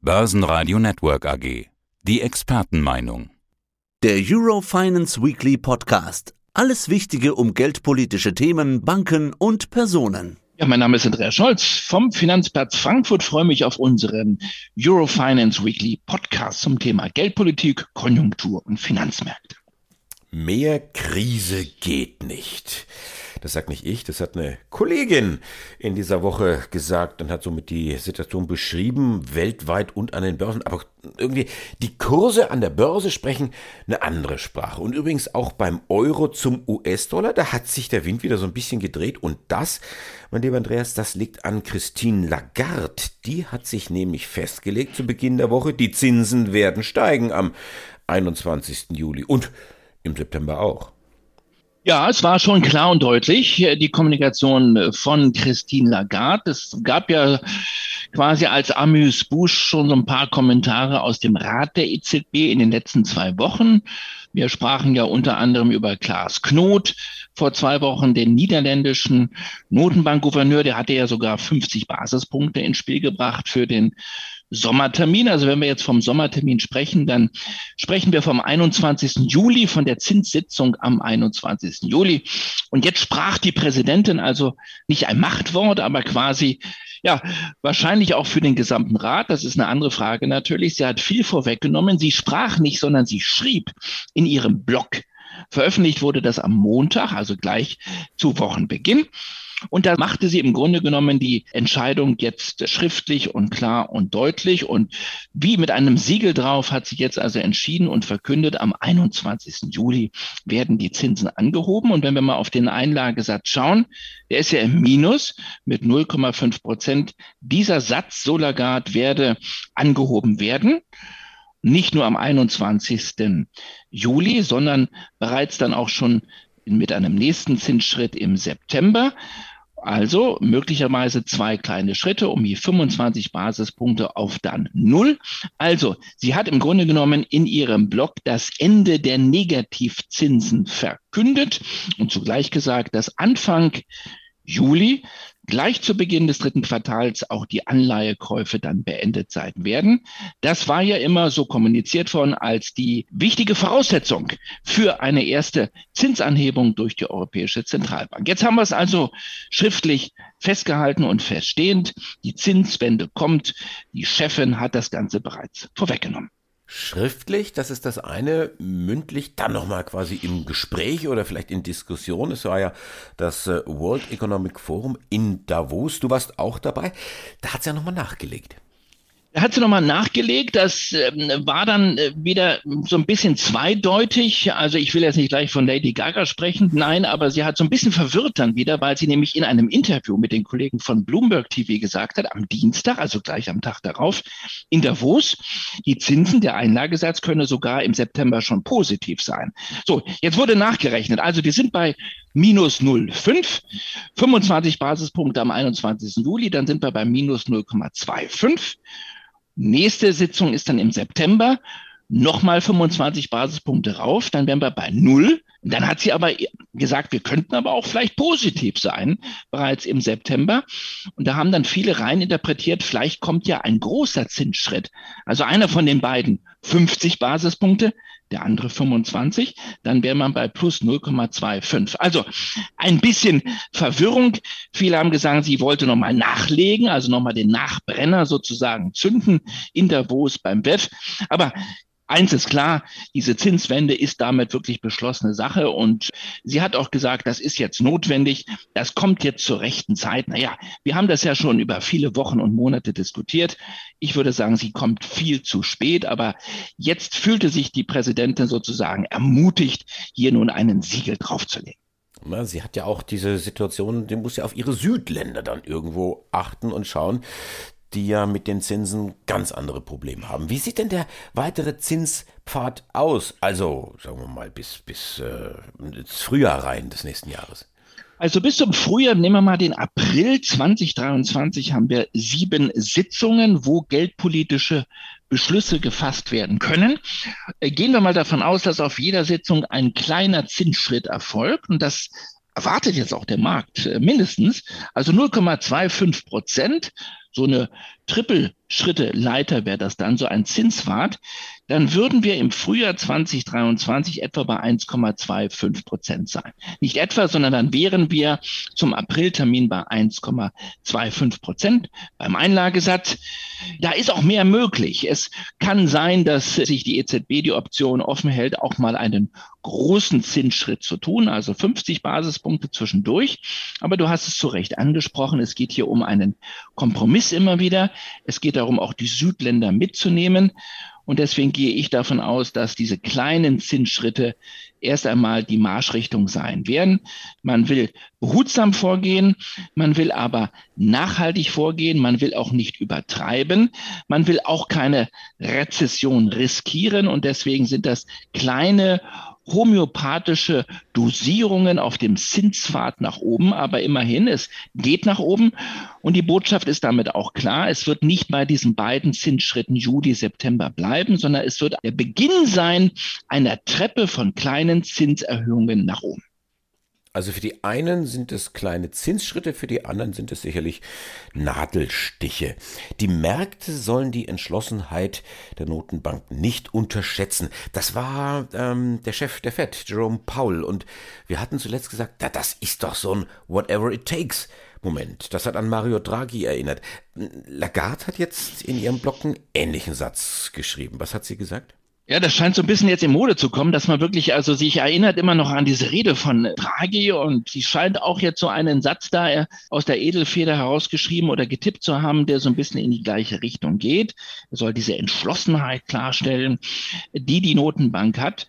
Börsenradio Network AG. Die Expertenmeinung. Der Eurofinance Weekly Podcast. Alles Wichtige um geldpolitische Themen, Banken und Personen. Ja, mein Name ist Andreas Scholz vom Finanzplatz Frankfurt. Freue mich auf unseren Eurofinance Weekly Podcast zum Thema Geldpolitik, Konjunktur und Finanzmärkte. Mehr Krise geht nicht. Das sagt nicht ich, das hat eine Kollegin in dieser Woche gesagt und hat somit die Situation beschrieben, weltweit und an den Börsen. Aber irgendwie die Kurse an der Börse sprechen eine andere Sprache. Und übrigens auch beim Euro zum US-Dollar, da hat sich der Wind wieder so ein bisschen gedreht. Und das, mein lieber Andreas, das liegt an Christine Lagarde. Die hat sich nämlich festgelegt zu Beginn der Woche, die Zinsen werden steigen am 21. Juli. Und im September auch. Ja, es war schon klar und deutlich, äh, die Kommunikation von Christine Lagarde. Es gab ja quasi als Amüs-Busch schon so ein paar Kommentare aus dem Rat der EZB in den letzten zwei Wochen. Wir sprachen ja unter anderem über Klaas Knot vor zwei Wochen, den niederländischen Notenbankgouverneur. Der hatte ja sogar 50 Basispunkte ins Spiel gebracht für den Sommertermin. Also wenn wir jetzt vom Sommertermin sprechen, dann sprechen wir vom 21. Juli, von der Zinssitzung am 21. Juli. Und jetzt sprach die Präsidentin also nicht ein Machtwort, aber quasi, ja, wahrscheinlich auch für den gesamten Rat. Das ist eine andere Frage natürlich. Sie hat viel vorweggenommen. Sie sprach nicht, sondern sie schrieb in ihrem Blog. Veröffentlicht wurde das am Montag, also gleich zu Wochenbeginn. Und da machte sie im Grunde genommen die Entscheidung jetzt schriftlich und klar und deutlich. Und wie mit einem Siegel drauf hat sie jetzt also entschieden und verkündet, am 21. Juli werden die Zinsen angehoben. Und wenn wir mal auf den Einlagesatz schauen, der ist ja im Minus mit 0,5 Prozent. Dieser Satz, Solagard, werde angehoben werden nicht nur am 21. Juli, sondern bereits dann auch schon mit einem nächsten Zinsschritt im September. Also möglicherweise zwei kleine Schritte um je 25 Basispunkte auf dann null. Also sie hat im Grunde genommen in ihrem Blog das Ende der Negativzinsen verkündet und zugleich gesagt, dass Anfang Juli gleich zu Beginn des dritten Quartals auch die Anleihekäufe dann beendet sein werden. Das war ja immer so kommuniziert worden als die wichtige Voraussetzung für eine erste Zinsanhebung durch die Europäische Zentralbank. Jetzt haben wir es also schriftlich festgehalten und feststehend. Die Zinswende kommt. Die Chefin hat das Ganze bereits vorweggenommen. Schriftlich, das ist das eine, mündlich, dann nochmal quasi im Gespräch oder vielleicht in Diskussion. Es war ja das äh, World Economic Forum in Davos. Du warst auch dabei. Da hat es ja nochmal nachgelegt. Er hat sie nochmal nachgelegt. Das ähm, war dann äh, wieder so ein bisschen zweideutig. Also ich will jetzt nicht gleich von Lady Gaga sprechen, nein, aber sie hat so ein bisschen verwirrt dann wieder, weil sie nämlich in einem Interview mit den Kollegen von Bloomberg TV gesagt hat, am Dienstag, also gleich am Tag darauf, in Davos, die Zinsen, der Einlagesatz könne sogar im September schon positiv sein. So, jetzt wurde nachgerechnet. Also die sind bei minus 0,5, 25 Basispunkte am 21. Juli, dann sind wir bei minus 0,25. Nächste Sitzung ist dann im September. Nochmal 25 Basispunkte rauf, dann wären wir bei null. Dann hat sie aber gesagt, wir könnten aber auch vielleicht positiv sein, bereits im September. Und da haben dann viele rein interpretiert, vielleicht kommt ja ein großer Zinsschritt. Also einer von den beiden 50 Basispunkte, der andere 25, dann wäre man bei plus 0,25. Also ein bisschen Verwirrung. Viele haben gesagt, sie wollte nochmal nachlegen, also nochmal den Nachbrenner sozusagen zünden in Davos beim WEF. Aber Eins ist klar, diese Zinswende ist damit wirklich beschlossene Sache und sie hat auch gesagt, das ist jetzt notwendig, das kommt jetzt zur rechten Zeit. Naja, wir haben das ja schon über viele Wochen und Monate diskutiert. Ich würde sagen, sie kommt viel zu spät, aber jetzt fühlte sich die Präsidentin sozusagen ermutigt, hier nun einen Siegel draufzulegen. Sie hat ja auch diese Situation, die muss ja auf ihre Südländer dann irgendwo achten und schauen, die ja mit den Zinsen ganz andere Probleme haben. Wie sieht denn der weitere Zinspfad aus? Also, sagen wir mal, bis, bis äh, ins Frühjahr rein des nächsten Jahres. Also bis zum Frühjahr, nehmen wir mal den April 2023, haben wir sieben Sitzungen, wo geldpolitische Beschlüsse gefasst werden können. Äh, gehen wir mal davon aus, dass auf jeder Sitzung ein kleiner Zinsschritt erfolgt und das erwartet jetzt auch der Markt äh, mindestens. Also 0,25 Prozent so eine Trippelschritte-Leiter wäre das dann, so ein Zinswart, dann würden wir im Frühjahr 2023 etwa bei 1,25 Prozent sein. Nicht etwa, sondern dann wären wir zum Apriltermin bei 1,25 Prozent beim Einlagesatz. Da ist auch mehr möglich. Es kann sein, dass sich die EZB die Option offen hält, auch mal einen großen Zinsschritt zu tun, also 50 Basispunkte zwischendurch. Aber du hast es zu Recht angesprochen. Es geht hier um einen Kompromiss immer wieder. Es geht darum, auch die Südländer mitzunehmen. Und deswegen gehe ich davon aus, dass diese kleinen Zinsschritte erst einmal die Marschrichtung sein werden. Man will behutsam vorgehen, man will aber nachhaltig vorgehen, man will auch nicht übertreiben, man will auch keine Rezession riskieren und deswegen sind das kleine homöopathische Dosierungen auf dem Zinspfad nach oben, aber immerhin, es geht nach oben. Und die Botschaft ist damit auch klar, es wird nicht bei diesen beiden Zinsschritten Juli, September bleiben, sondern es wird der Beginn sein einer Treppe von kleinen Zinserhöhungen nach oben. Also für die einen sind es kleine Zinsschritte, für die anderen sind es sicherlich Nadelstiche. Die Märkte sollen die Entschlossenheit der Notenbank nicht unterschätzen. Das war ähm, der Chef der Fed, Jerome Powell. Und wir hatten zuletzt gesagt, na, das ist doch so ein Whatever it takes. Moment, das hat an Mario Draghi erinnert. Lagarde hat jetzt in ihrem Blog einen ähnlichen Satz geschrieben. Was hat sie gesagt? Ja, das scheint so ein bisschen jetzt in Mode zu kommen, dass man wirklich also sich erinnert immer noch an diese Rede von Draghi und sie scheint auch jetzt so einen Satz da aus der Edelfeder herausgeschrieben oder getippt zu haben, der so ein bisschen in die gleiche Richtung geht. Er soll diese Entschlossenheit klarstellen, die die Notenbank hat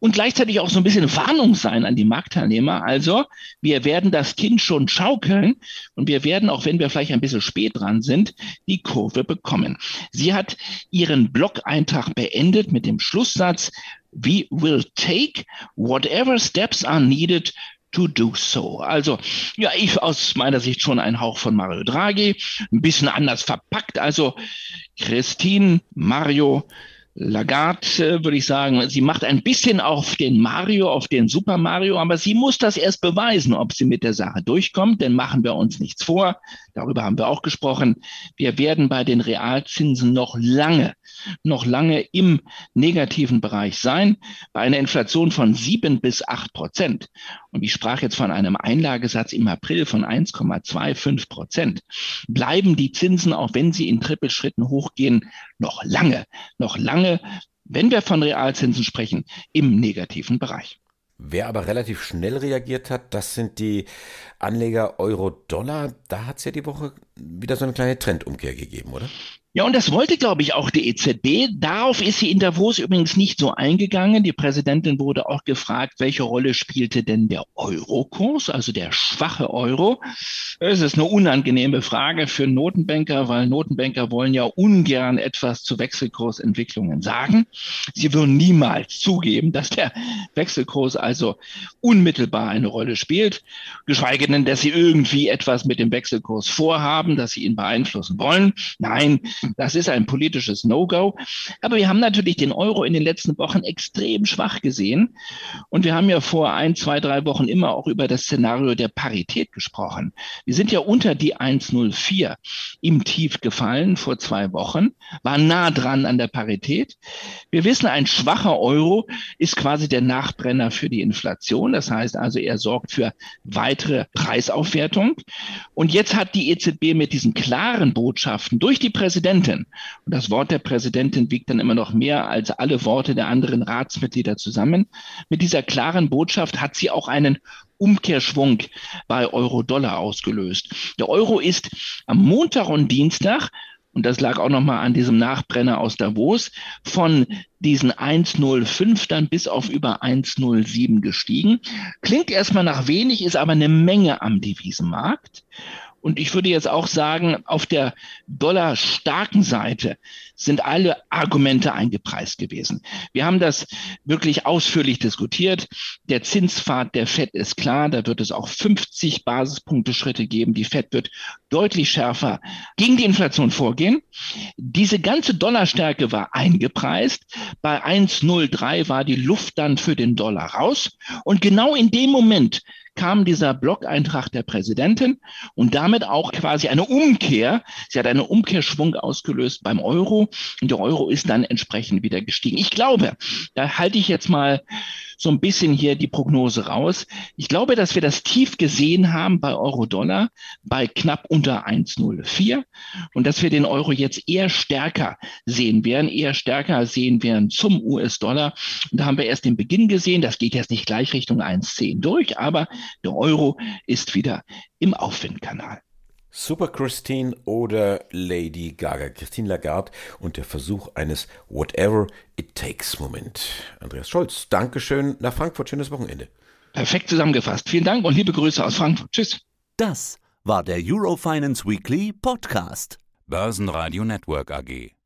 und gleichzeitig auch so ein bisschen Warnung sein an die Marktteilnehmer. Also wir werden das Kind schon schaukeln und wir werden, auch wenn wir vielleicht ein bisschen spät dran sind, die Kurve bekommen. Sie hat ihren Blog-Eintrag beendet mit dem Schlusssatz, we will take whatever steps are needed to do so. Also, ja, ich aus meiner Sicht schon ein Hauch von Mario Draghi, ein bisschen anders verpackt. Also, Christine, Mario, Lagarde, äh, würde ich sagen, sie macht ein bisschen auf den Mario, auf den Super Mario, aber sie muss das erst beweisen, ob sie mit der Sache durchkommt, denn machen wir uns nichts vor. Darüber haben wir auch gesprochen. Wir werden bei den Realzinsen noch lange, noch lange im negativen Bereich sein, bei einer Inflation von sieben bis acht Prozent. Und ich sprach jetzt von einem Einlagesatz im April von 1,25 Prozent. Bleiben die Zinsen, auch wenn sie in Trippelschritten hochgehen, noch lange, noch lange, wenn wir von Realzinsen sprechen, im negativen Bereich. Wer aber relativ schnell reagiert hat, das sind die Anleger Euro-Dollar. Da hat es ja die Woche wieder so eine kleine Trendumkehr gegeben, oder? Ja, und das wollte, glaube ich, auch die EZB. Darauf ist sie in Davos übrigens nicht so eingegangen. Die Präsidentin wurde auch gefragt, welche Rolle spielte denn der Eurokurs, also der schwache Euro. Es ist eine unangenehme Frage für Notenbanker, weil Notenbanker wollen ja ungern etwas zu Wechselkursentwicklungen sagen. Sie würden niemals zugeben, dass der Wechselkurs also unmittelbar eine Rolle spielt, geschweige denn, dass sie irgendwie etwas mit dem Wechselkurs vorhaben, dass sie ihn beeinflussen wollen. Nein, das ist ein politisches No-Go. Aber wir haben natürlich den Euro in den letzten Wochen extrem schwach gesehen. Und wir haben ja vor ein, zwei, drei Wochen immer auch über das Szenario der Parität gesprochen. Wir sind ja unter die 1,04 im Tief gefallen vor zwei Wochen, waren nah dran an der Parität. Wir wissen, ein schwacher Euro ist quasi der Nachbrenner für die Inflation. Das heißt also, er sorgt für weitere Preisaufwertung. Und jetzt hat die EZB mit diesen klaren Botschaften durch die Präsidentin Präsidentin. Und das Wort der Präsidentin wiegt dann immer noch mehr als alle Worte der anderen Ratsmitglieder zusammen. Mit dieser klaren Botschaft hat sie auch einen Umkehrschwung bei Euro-Dollar ausgelöst. Der Euro ist am Montag und Dienstag und das lag auch nochmal an diesem Nachbrenner aus Davos, von diesen 1,05 dann bis auf über 1,07 gestiegen. Klingt erstmal nach wenig, ist aber eine Menge am Devisenmarkt. Und ich würde jetzt auch sagen, auf der dollarstarken Seite sind alle Argumente eingepreist gewesen. Wir haben das wirklich ausführlich diskutiert. Der Zinspfad der FED ist klar. Da wird es auch 50 Basispunkte Schritte geben. Die FED wird deutlich schärfer gegen die Inflation vorgehen. Diese ganze Dollarstärke war eingepreist. Bei 1,03 war die Luft dann für den Dollar raus. Und genau in dem Moment kam dieser Blog-Eintrag der Präsidentin und damit auch quasi eine Umkehr. Sie hat einen Umkehrschwung ausgelöst beim Euro und der Euro ist dann entsprechend wieder gestiegen. Ich glaube, da halte ich jetzt mal so ein bisschen hier die Prognose raus. Ich glaube, dass wir das tief gesehen haben bei Euro-Dollar bei knapp unter 1,04 und dass wir den Euro jetzt eher stärker sehen werden, eher stärker sehen werden zum US-Dollar. Und da haben wir erst den Beginn gesehen. Das geht jetzt nicht gleich Richtung 1,10 durch, aber der Euro ist wieder im Aufwindkanal. Super Christine oder Lady Gaga. Christine Lagarde und der Versuch eines Whatever It Takes Moment. Andreas Scholz, Dankeschön nach Frankfurt. Schönes Wochenende. Perfekt zusammengefasst. Vielen Dank und liebe Grüße aus Frankfurt. Tschüss. Das war der Eurofinance Weekly Podcast. Börsenradio Network AG.